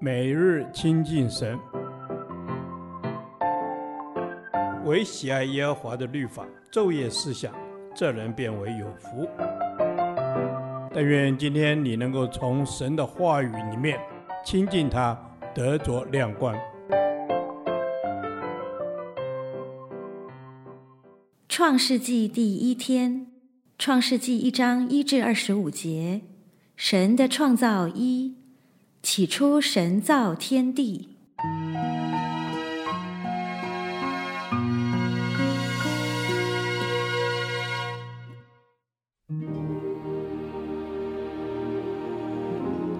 每日亲近神，唯喜爱耶和华的律法，昼夜思想，这人便为有福。但愿今天你能够从神的话语里面亲近他，得着亮光。创世纪第一天，创世纪一章一至二十五节，神的创造一。起初，神造天地。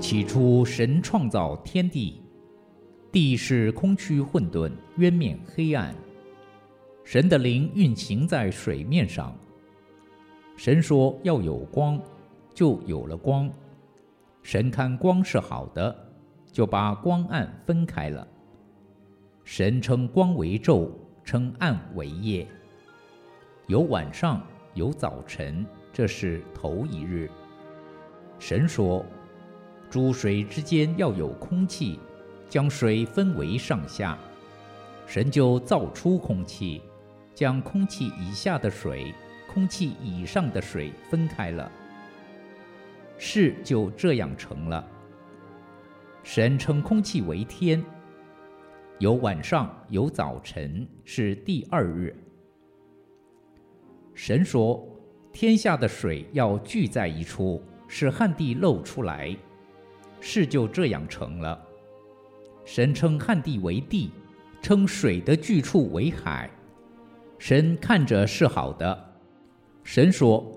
起初，神创造天地，地是空虚混沌，渊面黑暗。神的灵运行在水面上。神说：“要有光，就有了光。”神看光是好的，就把光暗分开了。神称光为昼，称暗为夜。有晚上，有早晨，这是头一日。神说：“诸水之间要有空气，将水分为上下。”神就造出空气，将空气以下的水、空气以上的水分开了。事就这样成了。神称空气为天。有晚上，有早晨，是第二日。神说：“天下的水要聚在一处，使旱地露出来。”事就这样成了。神称旱地为地，称水的聚处为海。神看着是好的。神说。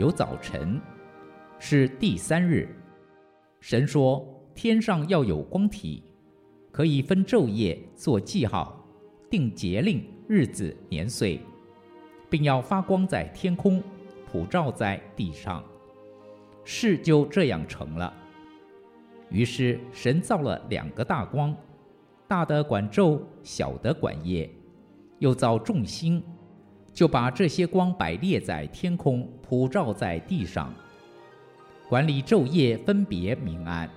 有早晨，是第三日。神说：“天上要有光体，可以分昼夜，做记号，定节令、日子、年岁，并要发光在天空，普照在地上。”事就这样成了。于是神造了两个大光，大的管昼，小的管夜，又造众星。就把这些光摆列在天空，普照在地上，管理昼夜，分别明暗。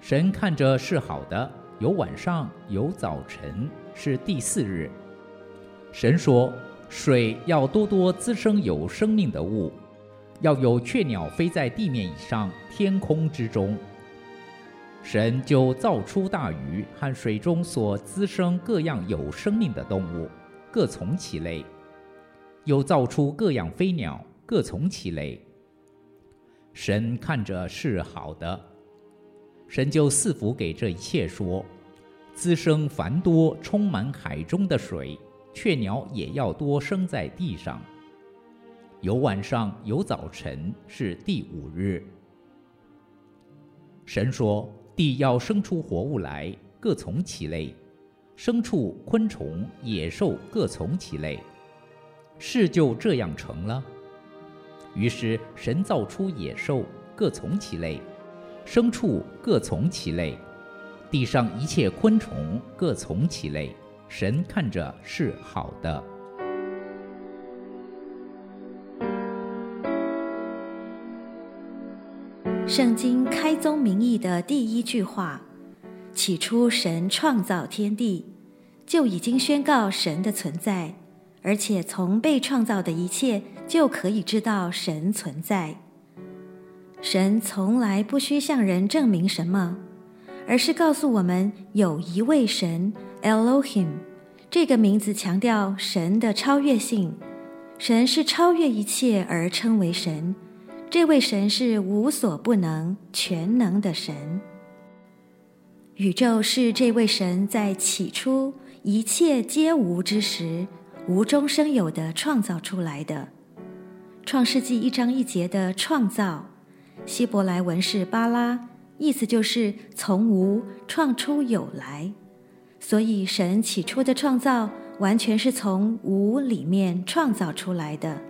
神看着是好的，有晚上，有早晨，是第四日。神说：“水要多多滋生有生命的物，要有雀鸟飞在地面以上，天空之中。”神就造出大鱼和水中所滋生各样有生命的动物，各从其类。又造出各样飞鸟，各从其类。神看着是好的，神就赐福给这一切，说：滋生繁多，充满海中的水，雀鸟也要多生在地上。有晚上，有早晨，是第五日。神说：地要生出活物来，各从其类，牲畜、昆虫、野兽，各从其类。事就这样成了。于是神造出野兽，各从其类；牲畜各从其类；地上一切昆虫各从其类。神看着是好的。圣经开宗明义的第一句话：“起初神创造天地”，就已经宣告神的存在。而且从被创造的一切就可以知道神存在。神从来不需向人证明什么，而是告诉我们有一位神 Elohim。这个名字强调神的超越性，神是超越一切而称为神。这位神是无所不能、全能的神。宇宙是这位神在起初一切皆无之时。无中生有的创造出来的，《创世纪》一章一节的创造，希伯来文是巴拉，意思就是从无创出有来。所以，神起初的创造完全是从无里面创造出来的。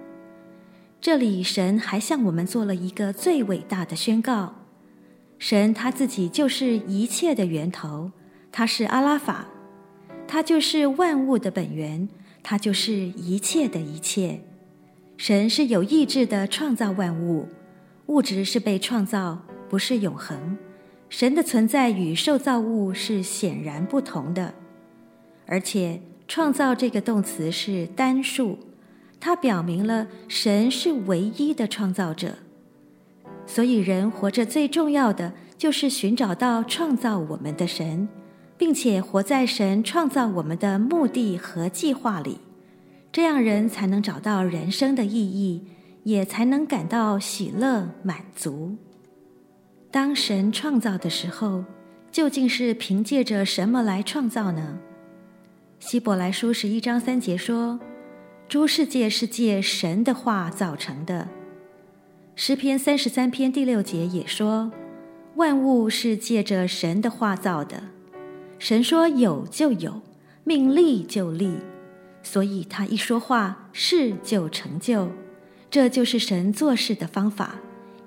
这里，神还向我们做了一个最伟大的宣告：神他自己就是一切的源头，他是阿拉法，他就是万物的本源，它就是一切的一切。神是有意志的创造万物，物质是被创造，不是永恒。神的存在与受造物是显然不同的，而且“创造”这个动词是单数，它表明了神是唯一的创造者。所以，人活着最重要的就是寻找到创造我们的神，并且活在神创造我们的目的和计划里，这样人才能找到人生的意义，也才能感到喜乐满足。当神创造的时候，究竟是凭借着什么来创造呢？希伯来书十一章三节说：“诸世界是借神的话造成的。”诗篇三十三篇第六节也说：“万物是借着神的话造的。”神说有就有，命立就立，所以他一说话，事就成就。这就是神做事的方法。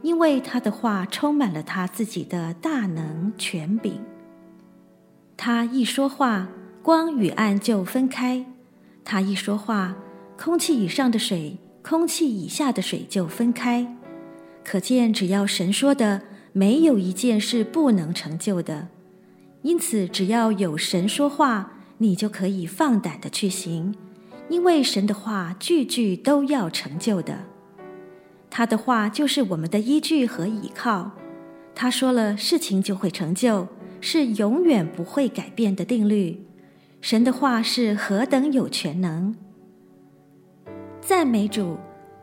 因为他的话充满了他自己的大能权柄，他一说话，光与暗就分开；他一说话，空气以上的水、空气以下的水就分开。可见，只要神说的，没有一件是不能成就的。因此，只要有神说话，你就可以放胆的去行，因为神的话句句都要成就的。他的话就是我们的依据和依靠，他说了，事情就会成就，是永远不会改变的定律。神的话是何等有权能！赞美主，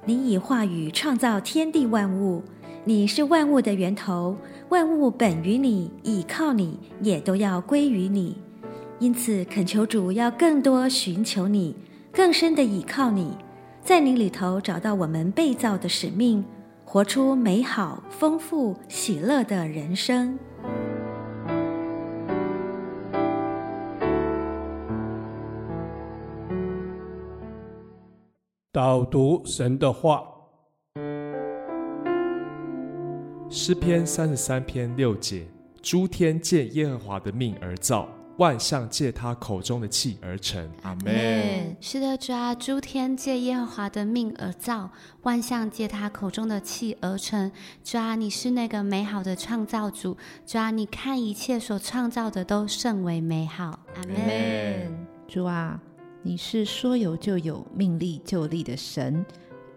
你以话语创造天地万物，你是万物的源头，万物本于你，倚靠你，也都要归于你。因此，恳求主要更多寻求你，更深的倚靠你。在你里头找到我们被造的使命，活出美好、丰富、喜乐的人生。导读神的话，诗篇三十三篇六节：诸天借耶和华的命而造。万象借他口中的气而成，阿门。是的，主啊，诸天借耶和华的命而造，万象借他口中的气而成。主啊，你是那个美好的创造主。主啊，你看一切所创造的都甚为美好，阿门。主啊，你是说有就有，命立就立的神。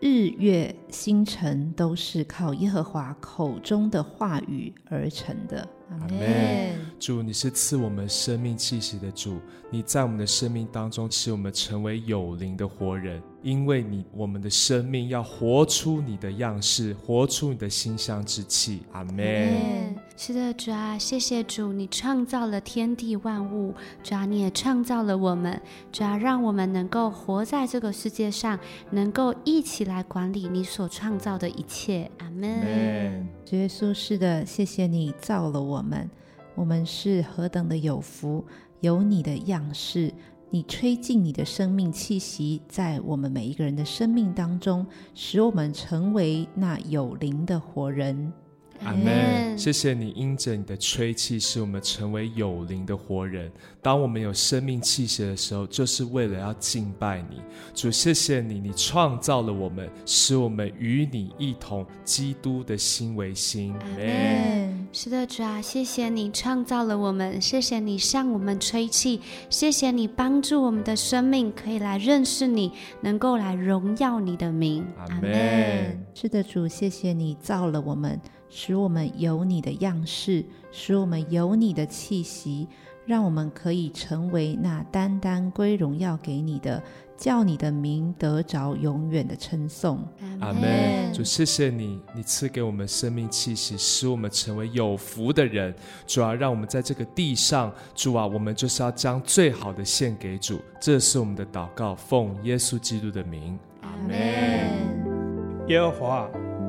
日月星辰都是靠耶和华口中的话语而成的。阿门。主，你是赐我们生命气息的主，你在我们的生命当中使我们成为有灵的活人。因为你，我们的生命要活出你的样式，活出你的馨香之气。阿门。是的，主啊，谢谢主，你创造了天地万物，主啊，你也创造了我们，主啊，让我们能够活在这个世界上，能够一起来管理你所创造的一切。阿门。主耶稣，是的，谢谢你造了我们，我们是何等的有福，有你的样式。你吹进你的生命气息，在我们每一个人的生命当中，使我们成为那有灵的活人。阿门。谢谢你，因着你的吹气，使我们成为有灵的活人。当我们有生命气息的时候，就是为了要敬拜你。主，谢谢你，你创造了我们，使我们与你一同，基督的心为心。阿门。是的，主啊，谢谢你创造了我们，谢谢你向我们吹气，谢谢你帮助我们的生命可以来认识你，能够来荣耀你的名。阿门。是的，主，谢谢你造了我们，使我们有你的样式，使我们有你的气息，让我们可以成为那单单归荣耀给你的。叫你的名得着永远的称颂，阿门。主，谢谢你，你赐给我们生命气息，使我们成为有福的人。主啊，让我们在这个地上，主啊，我们就是要将最好的献给主。这是我们的祷告，奉耶稣基督的名，阿门。耶和华，